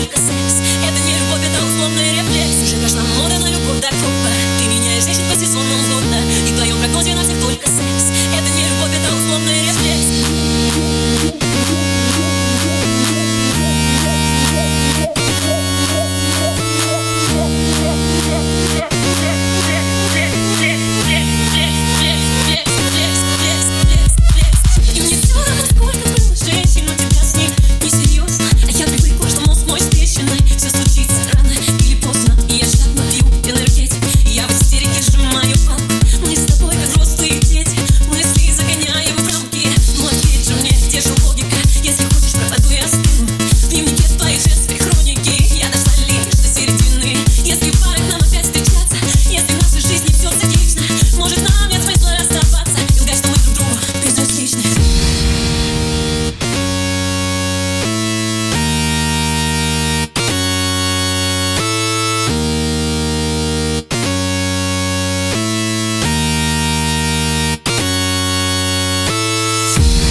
with the sex.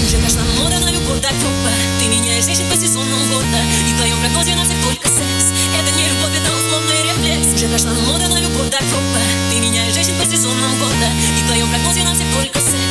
живешь на мода, на любовь до гроба Ты меняешь женщин по сезону года. И в твоем прогнозе на всех только секс. Это не любовь, это условный рефлекс. Уже прошла мода на любовь до гроба Ты меняешь женщин по сезону года. И в твоем прогнозе на всех только секс.